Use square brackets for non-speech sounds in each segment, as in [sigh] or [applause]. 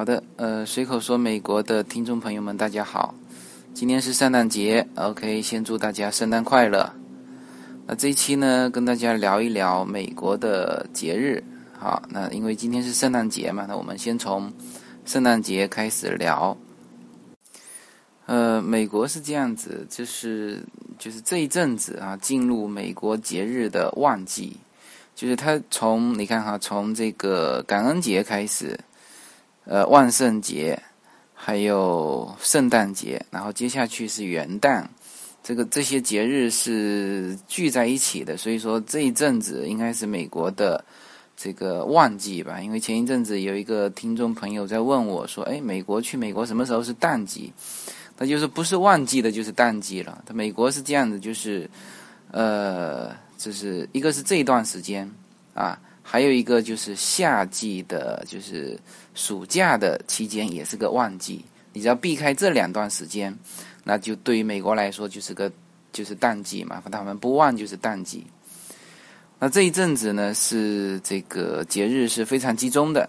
好的，呃，随口说美国的听众朋友们，大家好，今天是圣诞节，OK，先祝大家圣诞快乐。那这一期呢，跟大家聊一聊美国的节日。好，那因为今天是圣诞节嘛，那我们先从圣诞节开始聊。呃，美国是这样子，就是就是这一阵子啊，进入美国节日的旺季，就是它从你看哈，从这个感恩节开始。呃，万圣节，还有圣诞节，然后接下去是元旦，这个这些节日是聚在一起的，所以说这一阵子应该是美国的这个旺季吧。因为前一阵子有一个听众朋友在问我说：“哎，美国去美国什么时候是淡季？”那就是不是旺季的，就是淡季了。他美国是这样子，就是呃，就是一个是这一段时间啊。还有一个就是夏季的，就是暑假的期间也是个旺季。你只要避开这两段时间，那就对于美国来说就是个就是淡季嘛。他们不旺就是淡季。那这一阵子呢，是这个节日是非常集中的。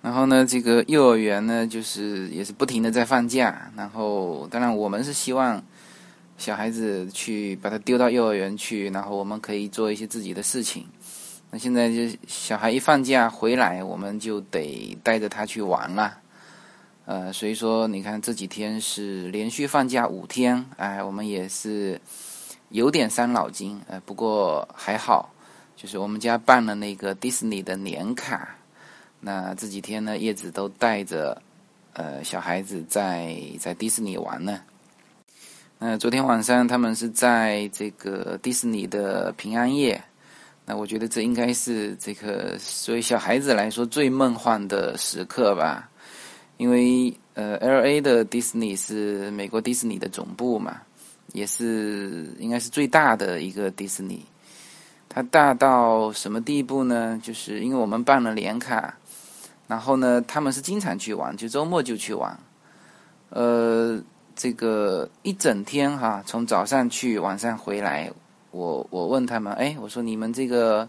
然后呢，这个幼儿园呢，就是也是不停的在放假。然后，当然我们是希望。小孩子去把他丢到幼儿园去，然后我们可以做一些自己的事情。那现在就小孩一放假回来，我们就得带着他去玩了。呃，所以说你看这几天是连续放假五天，哎，我们也是有点伤脑筋。呃，不过还好，就是我们家办了那个迪士尼的年卡。那这几天呢，叶子都带着呃小孩子在在迪士尼玩呢。那昨天晚上他们是在这个迪士尼的平安夜，那我觉得这应该是这个作为小孩子来说最梦幻的时刻吧，因为呃，L A 的迪士尼是美国迪士尼的总部嘛，也是应该是最大的一个迪士尼。它大到什么地步呢？就是因为我们办了年卡，然后呢，他们是经常去玩，就周末就去玩，呃。这个一整天哈，从早上去，晚上回来，我我问他们，哎，我说你们这个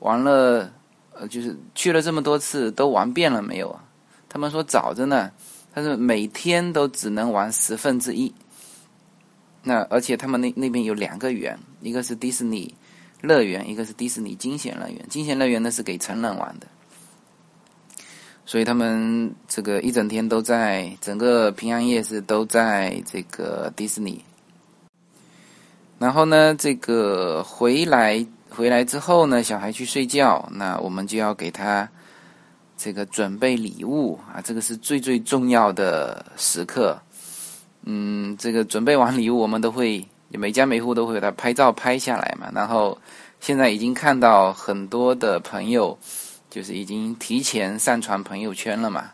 玩了，呃，就是去了这么多次，都玩遍了没有啊？他们说早着呢，他说每天都只能玩十分之一。那而且他们那那边有两个园，一个是迪士尼乐园，一个是迪士尼惊险乐园。惊险乐园呢是给成人玩的。所以他们这个一整天都在整个平安夜是都在这个迪士尼。然后呢，这个回来回来之后呢，小孩去睡觉，那我们就要给他这个准备礼物啊，这个是最最重要的时刻。嗯，这个准备完礼物，我们都会每家每户都会给他拍照拍下来嘛。然后现在已经看到很多的朋友。就是已经提前上传朋友圈了嘛，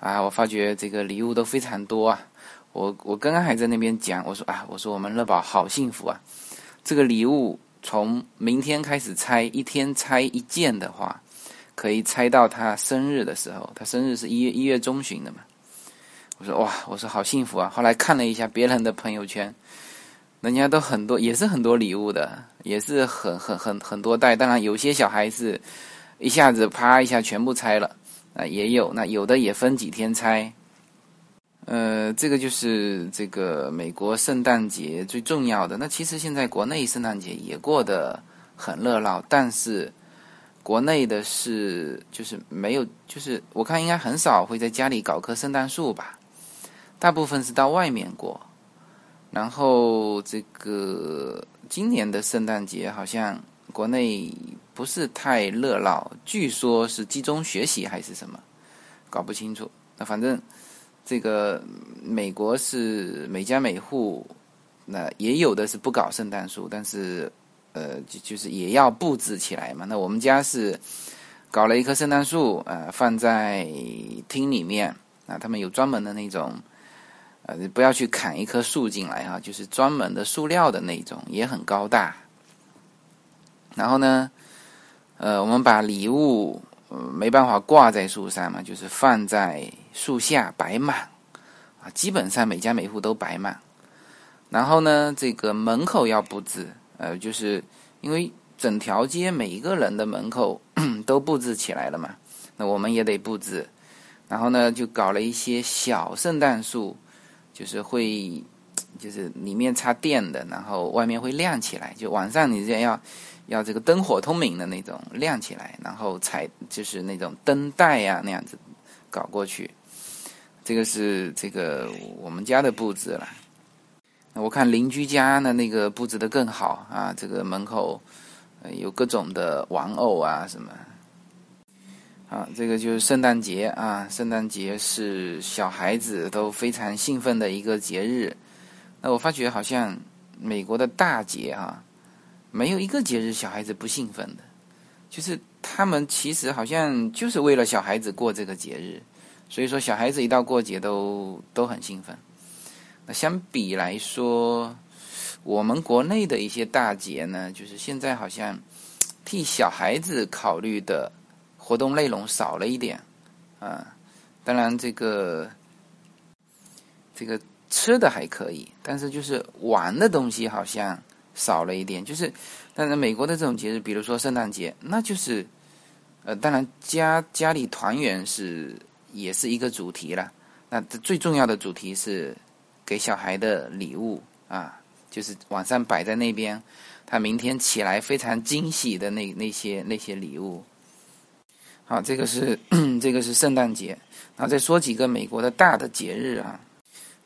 啊，我发觉这个礼物都非常多啊。我我刚刚还在那边讲，我说啊，我说我们乐宝好幸福啊。这个礼物从明天开始拆，一天拆一件的话，可以拆到他生日的时候。他生日是一月一月中旬的嘛。我说哇，我说好幸福啊。后来看了一下别人的朋友圈，人家都很多，也是很多礼物的，也是很很很很多袋。当然有些小孩子。一下子啪一下全部拆了啊，也有那有的也分几天拆。呃，这个就是这个美国圣诞节最重要的。那其实现在国内圣诞节也过得很热闹，但是国内的是就是没有，就是我看应该很少会在家里搞棵圣诞树吧，大部分是到外面过。然后这个今年的圣诞节好像国内。不是太热闹，据说是集中学习还是什么，搞不清楚。那反正这个美国是每家每户，那也有的是不搞圣诞树，但是呃，就就是也要布置起来嘛。那我们家是搞了一棵圣诞树，呃，放在厅里面。啊，他们有专门的那种，呃，不要去砍一棵树进来哈，就是专门的塑料的那种，也很高大。然后呢？呃，我们把礼物没办法挂在树上嘛，就是放在树下摆满啊，基本上每家每户都摆满。然后呢，这个门口要布置，呃，就是因为整条街每一个人的门口 [coughs] 都布置起来了嘛，那我们也得布置。然后呢，就搞了一些小圣诞树，就是会，就是里面插电的，然后外面会亮起来，就晚上你这样要要这个灯火通明的那种亮起来，然后才就是那种灯带呀那样子搞过去。这个是这个我们家的布置了。我看邻居家呢，那个布置的更好啊，这个门口有各种的玩偶啊什么。啊，这个就是圣诞节啊！圣诞节是小孩子都非常兴奋的一个节日。那我发觉好像美国的大节啊，没有一个节日小孩子不兴奋的，就是他们其实好像就是为了小孩子过这个节日，所以说小孩子一到过节都都很兴奋。那相比来说，我们国内的一些大节呢，就是现在好像替小孩子考虑的。活动内容少了一点，啊，当然这个这个吃的还可以，但是就是玩的东西好像少了一点。就是，但是美国的这种节日，比如说圣诞节，那就是，呃，当然家家里团圆是也是一个主题了。那最重要的主题是给小孩的礼物啊，就是晚上摆在那边，他明天起来非常惊喜的那那些那些礼物。好，这个是 [clears throat] 这个是圣诞节，然后再说几个美国的大的节日啊，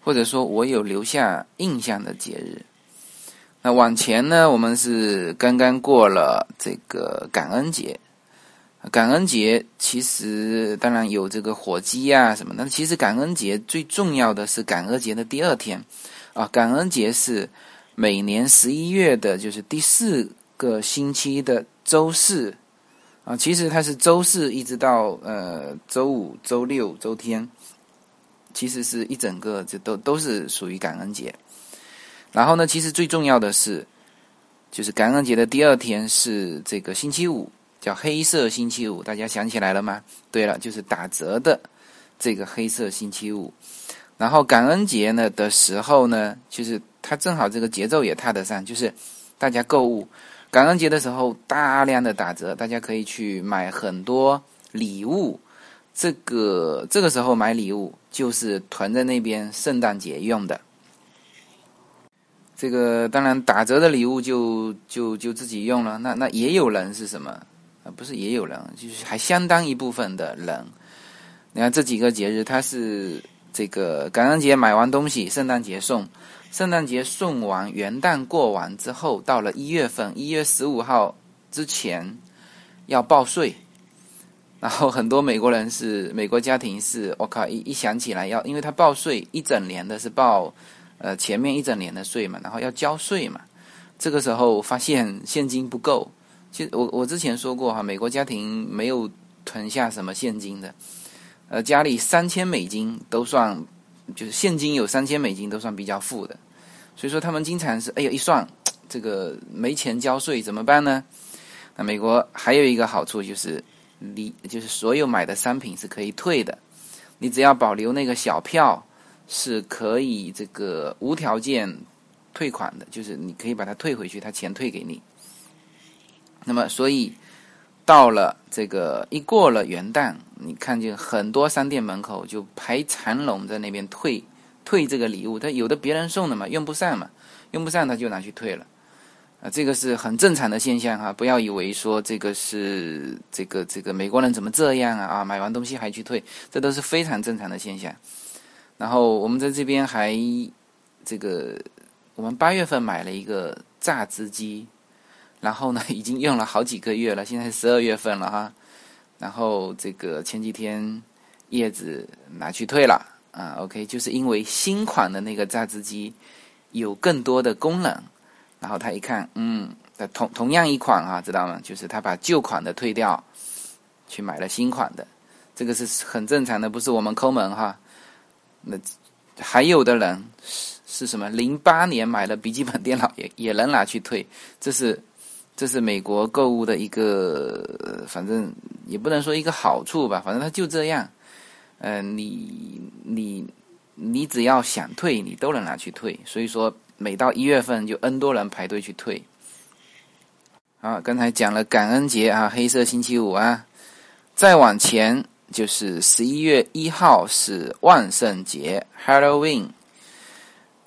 或者说我有留下印象的节日。那往前呢，我们是刚刚过了这个感恩节，感恩节其实当然有这个火鸡啊什么，但其实感恩节最重要的是感恩节的第二天啊，感恩节是每年十一月的，就是第四个星期的周四。啊，其实它是周四一直到呃周五、周六、周天，其实是一整个这都都是属于感恩节。然后呢，其实最重要的是，就是感恩节的第二天是这个星期五，叫黑色星期五，大家想起来了吗？对了，就是打折的这个黑色星期五。然后感恩节呢的时候呢，就是它正好这个节奏也踏得上，就是大家购物。感恩节的时候，大量的打折，大家可以去买很多礼物。这个这个时候买礼物，就是囤在那边圣诞节用的。这个当然打折的礼物就就就自己用了。那那也有人是什么啊？不是也有人，就是还相当一部分的人。你看这几个节日，它是这个感恩节买完东西，圣诞节送。圣诞节送完，元旦过完之后，到了一月份，一月十五号之前要报税。然后很多美国人是美国家庭是，我靠，一一想起来要，因为他报税一整年的是报，呃，前面一整年的税嘛，然后要交税嘛。这个时候发现 [laughs] 现金不够，其实我我之前说过哈，美国家庭没有囤下什么现金的，呃，家里三千美金都算。就是现金有三千美金都算比较富的，所以说他们经常是哎呀一算，[tsk] 这个没钱交税怎么办呢？那美国还有一个好处就是，你就是所有买的商品是可以退的，你只要保留那个小票是可以这个无条件退款的，就是你可以把它退回去，他钱退给你。那么所以。到了这个一过了元旦，你看见很多商店门口就排长龙在那边退退这个礼物，他有的别人送的嘛，用不上嘛，用不上他就拿去退了，啊，这个是很正常的现象哈，不要以为说这个是这个这个美国人怎么这样啊啊，买完东西还去退，这都是非常正常的现象。然后我们在这边还这个，我们八月份买了一个榨汁机。然后呢，[laughs] 已经用了好几个月了，现在十二月份了哈。然后这个前几天叶子拿去退了啊，OK，就是因为新款的那个榨汁机有更多的功能。然后他一看，嗯，同同样一款啊，知道吗？就是他把旧款的退掉，去买了新款的，这个是很正常的，不是我们抠门哈。那还有的人是是什么？零八年买了笔记本电脑也也能拿去退，这是。这是美国购物的一个，反正也不能说一个好处吧，反正它就这样。嗯，你你你只要想退，你都能拿去退。所以说，每到一月份就 N 多人排队去退。好，刚才讲了感恩节啊，黑色星期五啊，再往前就是十一月一号是万圣节 （Halloween）。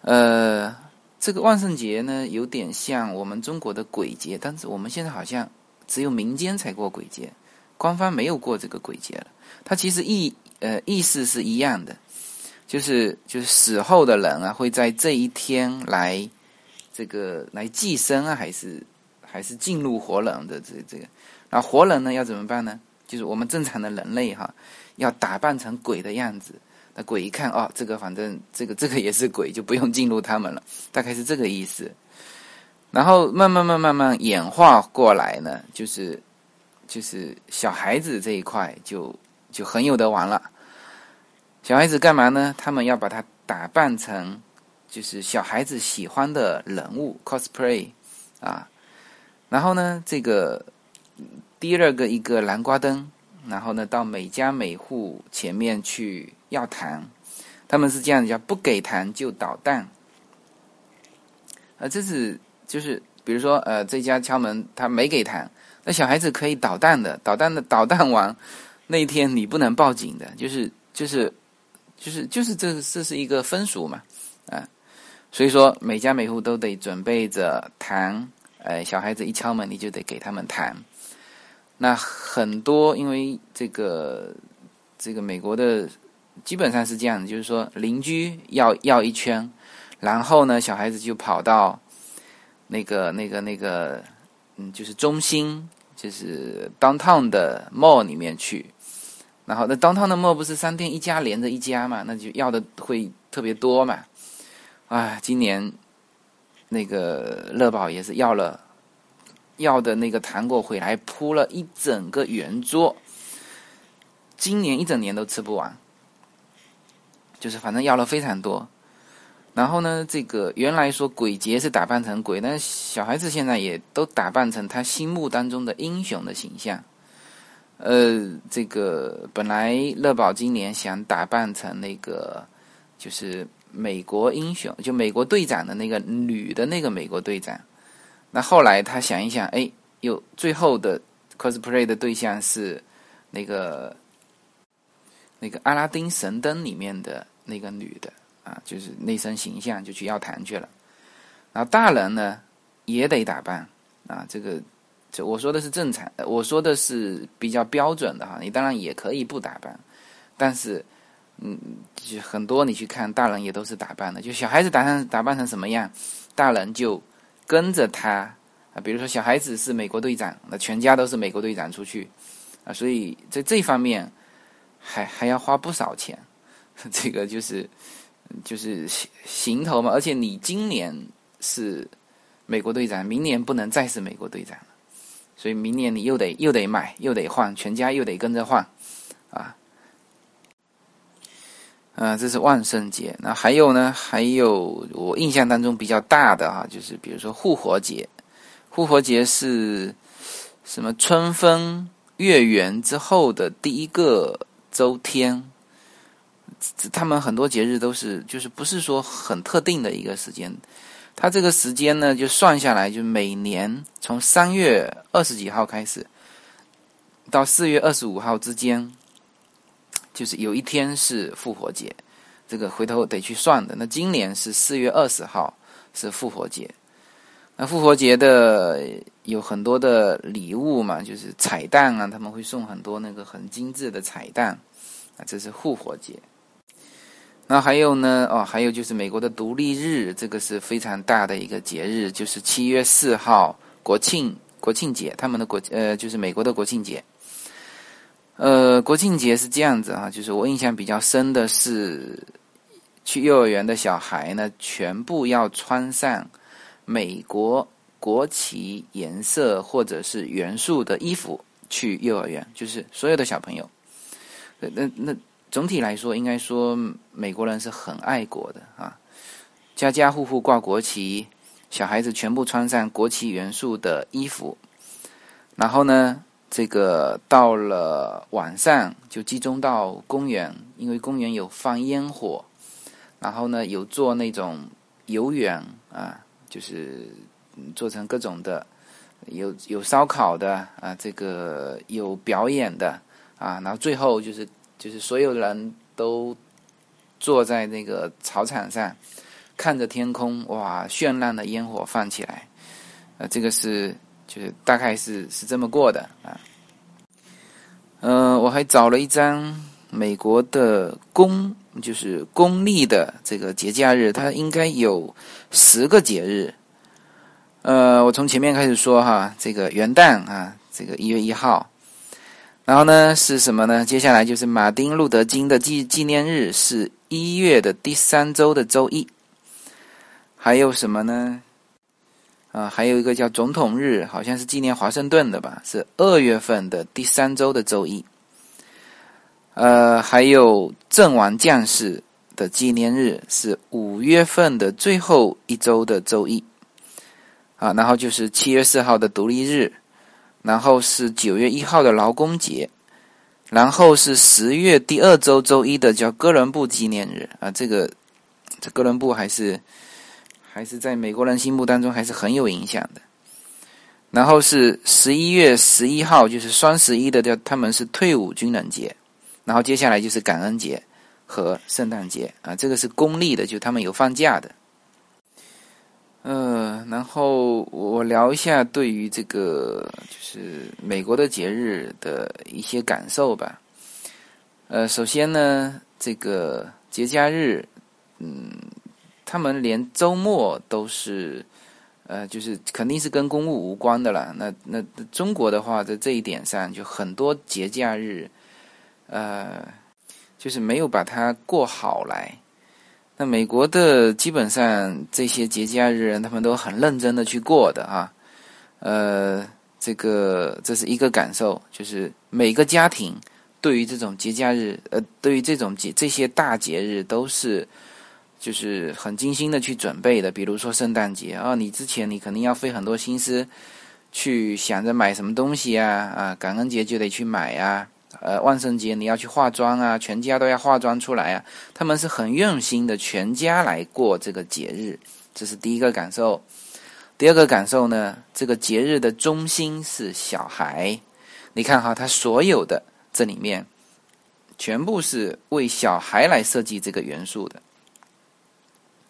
呃，这个万圣节呢，有点像我们中国的鬼节，但是我们现在好像只有民间才过鬼节，官方没有过这个鬼节了。它其实意呃意思是一样的，就是就是死后的人啊，会在这一天来这个来寄生啊，还是还是进入活人的这这个。然后活人呢要怎么办呢？就是我们正常的人类哈，要打扮成鬼的样子。那鬼一看哦，这个反正这个这个也是鬼，就不用进入他们了，大概是这个意思。然后慢慢慢慢慢演化过来呢，就是就是小孩子这一块就就很有得玩了。小孩子干嘛呢？他们要把它打扮成就是小孩子喜欢的人物 cosplay 啊。然后呢，这个第二个一个南瓜灯。然后呢，到每家每户前面去要糖，他们是这样叫不给糖就捣蛋。啊，这是就是比如说呃，这家敲门他没给糖，那小孩子可以捣蛋的，捣蛋的捣蛋完，那一天你不能报警的，就是就是就是就是这这是一个风俗嘛啊，所以说每家每户都得准备着糖，呃，小孩子一敲门你就得给他们糖。那很多，因为这个这个美国的基本上是这样，就是说邻居要要一圈，然后呢，小孩子就跑到那个那个那个嗯，就是中心，就是 downtown 的 mall 里面去，然后那 downtown 的 mall 不是商店一家连着一家嘛，那就要的会特别多嘛。啊，今年那个乐宝也是要了。要的那个糖果回来铺了一整个圆桌，今年一整年都吃不完，就是反正要了非常多。然后呢，这个原来说鬼节是打扮成鬼，但是小孩子现在也都打扮成他心目当中的英雄的形象。呃，这个本来乐宝今年想打扮成那个，就是美国英雄，就美国队长的那个女的那个美国队长。那后来他想一想，哎，有最后的 cosplay 的对象是那个那个阿拉丁神灯里面的那个女的啊，就是那身形象就去要糖去了。然后大人呢也得打扮啊，这个这我说的是正常，我说的是比较标准的哈。你当然也可以不打扮，但是嗯，就很多你去看大人也都是打扮的，就小孩子打扮打扮成什么样，大人就。跟着他啊，比如说小孩子是美国队长，那全家都是美国队长出去啊，所以在这方面还还要花不少钱。[laughs] 这个就是就是行头嘛，而且你今年是美国队长，明年不能再是美国队长了，所以明年你又得又得买又得换，全家又得跟着换啊。啊，这是万圣节。那还有呢？还有我印象当中比较大的哈，就是比如说复活节。复活节是什么？春分月圆之后的第一个周天。他们很多节日都是，就是不是说很特定的一个时间。它这个时间呢，就算下来，就每年从三月二十几号开始，到四月二十五号之间。就是有一天是复活节，这个回头得去算的。那今年是四月二十号是复活节，那复活节的有很多的礼物嘛，就是彩蛋啊，他们会送很多那个很精致的彩蛋啊，这是复活节。那还有呢，哦，还有就是美国的独立日，这个是非常大的一个节日，就是七月四号国庆国庆节，他们的国呃就是美国的国庆节。呃，国庆节是这样子啊，就是我印象比较深的是，去幼儿园的小孩呢，全部要穿上美国国旗颜色或者是元素的衣服去幼儿园，就是所有的小朋友。那那总体来说，应该说美国人是很爱国的啊，家家户户挂国旗，小孩子全部穿上国旗元素的衣服，然后呢？这个到了晚上就集中到公园，因为公园有放烟火，然后呢有做那种游园啊，就是做成各种的，有有烧烤的啊，这个有表演的，啊，然后最后就是就是所有人都坐在那个草场上，看着天空，哇，绚烂的烟火放起来，呃，这个是就是大概是是这么过的啊。嗯，我还找了一张美国的公，就是公历的这个节假日，它应该有十个节日。呃，我从前面开始说哈，这个元旦啊，这个一月一号，然后呢是什么呢？接下来就是马丁路德金的纪纪念日，是一月的第三周的周一。还有什么呢？啊，还有一个叫总统日，好像是纪念华盛顿的吧？是二月份的第三周的周一。呃，还有阵亡将士的纪念日，是五月份的最后一周的周一。啊，然后就是七月四号的独立日，然后是九月一号的劳工节，然后是十月第二周周一的叫哥伦布纪念日啊。这个这哥伦布还是还是在美国人心目当中还是很有影响的。然后是十一月十一号，就是双十一的叫他们是退伍军人节，然后接下来就是感恩节和圣诞节啊。这个是公历的，就他们有放假的。呃，然后我聊一下对于这个就是美国的节日的一些感受吧。呃，首先呢，这个节假日，嗯，他们连周末都是，呃，就是肯定是跟公务无关的了。那那中国的话，在这一点上，就很多节假日，呃，就是没有把它过好来。那美国的基本上这些节假日，他们都很认真的去过的啊，呃，这个这是一个感受，就是每个家庭对于这种节假日，呃，对于这种节这些大节日都是就是很精心的去准备的。比如说圣诞节啊，你之前你肯定要费很多心思去想着买什么东西啊，啊，感恩节就得去买呀。呃，万圣节你要去化妆啊，全家都要化妆出来啊。他们是很用心的，全家来过这个节日，这是第一个感受。第二个感受呢，这个节日的中心是小孩。你看哈，他所有的这里面，全部是为小孩来设计这个元素的，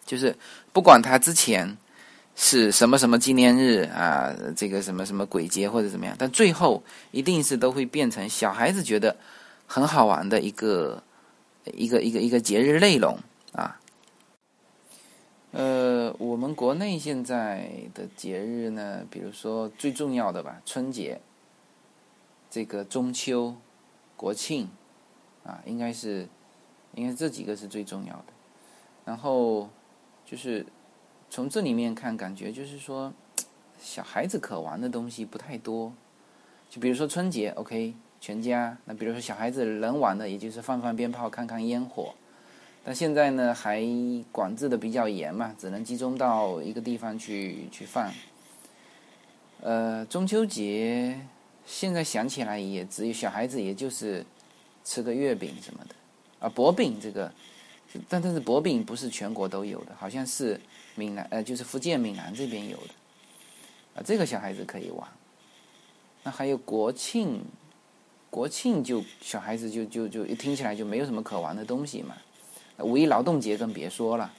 就是不管他之前。是什么什么纪念日啊？这个什么什么鬼节或者怎么样？但最后一定是都会变成小孩子觉得很好玩的一个一个一个一个节日内容啊。呃，我们国内现在的节日呢，比如说最重要的吧，春节、这个中秋、国庆啊，应该是应该这几个是最重要的。然后就是。从这里面看，感觉就是说，小孩子可玩的东西不太多。就比如说春节，OK，全家。那比如说小孩子能玩的，也就是放放鞭炮、看看烟火。但现在呢，还管制的比较严嘛，只能集中到一个地方去去放。呃，中秋节现在想起来也只有小孩子，也就是吃个月饼什么的啊，薄饼这个。但但是薄饼不是全国都有的，好像是闽南呃，就是福建闽南这边有的，啊，这个小孩子可以玩。那还有国庆，国庆就小孩子就就就一听起来就没有什么可玩的东西嘛。五一劳动节更别说了，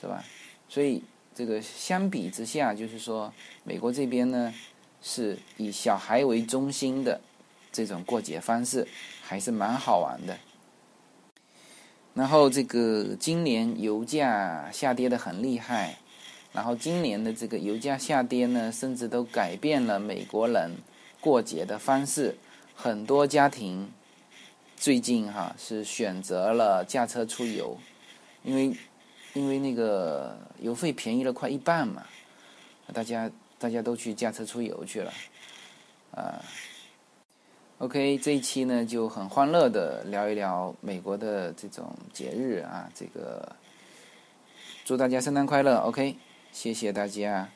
是吧？所以这个相比之下，就是说美国这边呢是以小孩为中心的这种过节方式，还是蛮好玩的。然后这个今年油价下跌的很厉害，然后今年的这个油价下跌呢，甚至都改变了美国人过节的方式。很多家庭最近哈是选择了驾车出游，因为因为那个油费便宜了快一半嘛，大家大家都去驾车出游去了，啊。OK，这一期呢就很欢乐的聊一聊美国的这种节日啊，这个祝大家圣诞快乐。OK，谢谢大家。